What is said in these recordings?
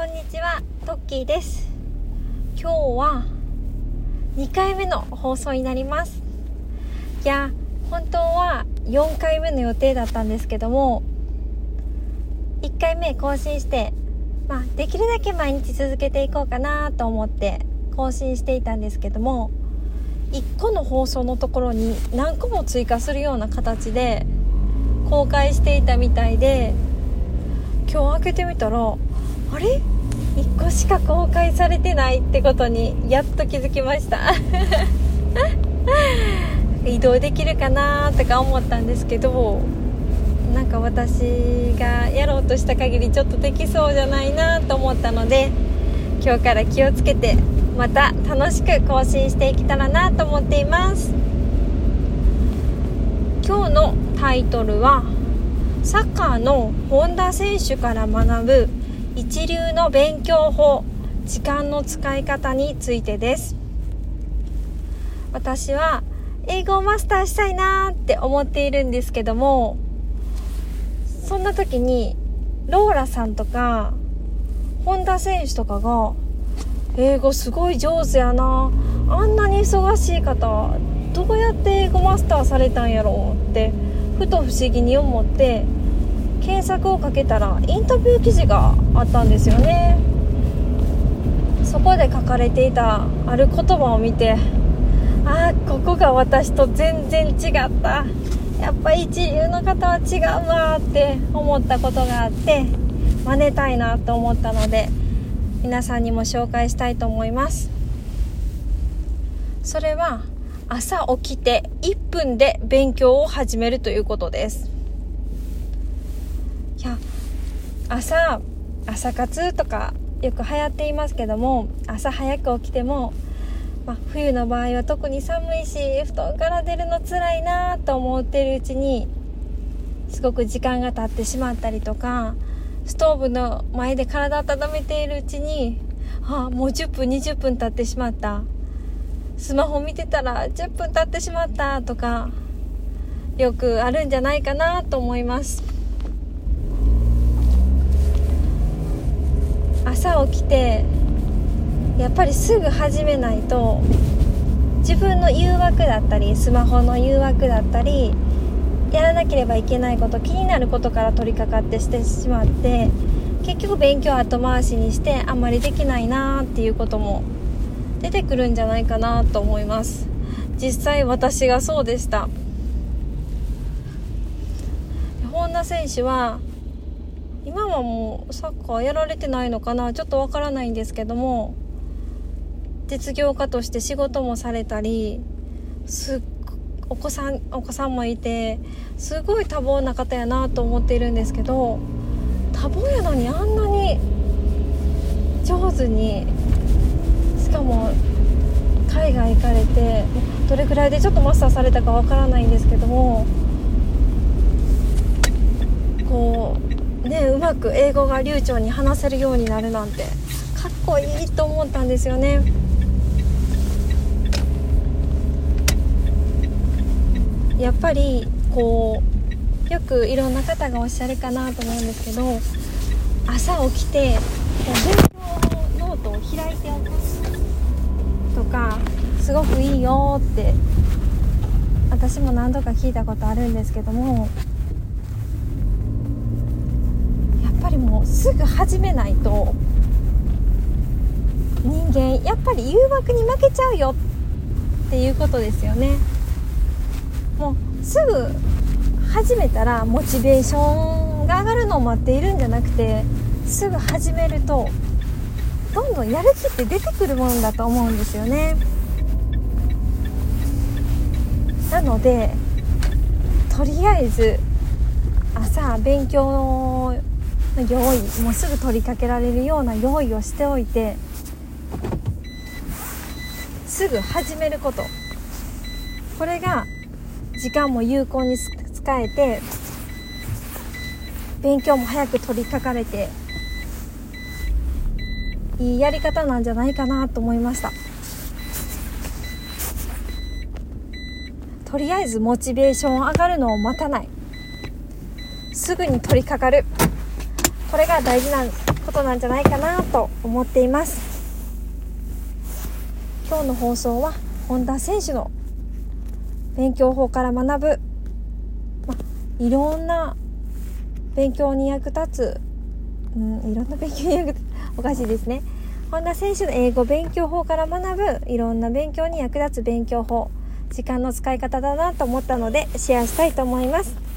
こんにちは、トッキーです。今日は2回目の放送になります。いや、本当は4回目の予定だったんですけども、1回目更新して、まあ、できるだけ毎日続けていこうかなと思って更新していたんですけども、1個の放送のところに何個も追加するような形で公開していたみたいで、今日開けてみたらあれ？1個しか公開されてないってことにやっと気づきました。移動できるかなとか思ったんですけどなんか私がやろうとした限りちょっとできそうじゃないなと思ったので今日から気をつけてまた楽しく更新していけたらなと思っています。今日のタイトルはサッカーの本田選手から学ぶ一流の勉強法時間の使い方についてです。私は英語をマスターしたいなって思っているんですけどもそんな時にローラさんとか本田選手とかが英語すごい上手やなあんなに忙しい方どうやって英語マスターされたんやろうってふと不思議に思って検索をかけたらインタビュー記事があったんですよね。そこで書かれていたある言葉を見てああここが私と全然違った。やっぱ一流の方は違うなって思ったことがあって真似たいなと思ったので皆さんにも紹介したいと思います。それは朝起きて1分で勉強を始めるということです。や朝朝活とかよく流行っていますけども朝早く起きても、ま、冬の場合は特に寒いし布団から出るの辛いなと思ってるうちにすごく時間が経ってしまったりとかストーブの前で体温めているうちにああもう10分20分経ってしまった。スマホ見てたら10分経ってしまったとかよくあるんじゃないかなと思います。朝起きてやっぱりすぐ始めないと自分の誘惑だったりスマホの誘惑だったりやらなければいけないこと気になることから取り掛かってしてしまって結局勉強後回しにしてあんまりできないなっていうことも出てくるんじゃないかなと思います。実際私がそうでした。本田選手は今はもうサッカーやられてないのかなちょっとわからないんですけども実業家として仕事もされたりすっお子さんお子さんもいてすごい多忙な方やなと思っているんですけど多忙やのにあんなに上手にしかも海外行かれてどれくらいでちょっとマスターされたかわからないんですけどもこうねうまく英語が流暢に話せるようになるなんてかっこいいと思ったんですよね。やっぱりこうよくいろんな方がおっしゃるかなと思うんですけど朝起きて勉強のノートを開いておくとかすごくいいよって私も何度か聞いたことあるんですけどもやっぱりもうすぐ始めないと人間やっぱり誘惑に負けちゃうよっていうことですよね。もうすぐ始めたらモチベーションが上がるのを待っているんじゃなくてすぐ始めるとどんどんやる気って出てくるもんだと思うんですよねなのでとりあえず朝勉強用意もうすぐ取りかけられるような用意をしておいてすぐ始めること。これが時間も有効に使えて勉強も早く取り掛かれていいやり方なんじゃないかなと思いました。とりあえずモチベーション上がるのを待たない。すぐに取り掛かる。これが大事なことなんじゃないかなと思っています。今日の放送は本田選手の勉強法から学ぶ、ま、いろんな勉強に役立つ、うん、いろんな勉強に役立つ おかしいですね。本田選手の英語勉強法から学ぶいろんな勉強に役立つ勉強法時間の使い方だなと思ったのでシェアしたいと思います。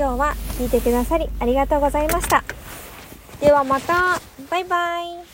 今日は聞いてくださりありがとうございました。ではまた。バイバイ。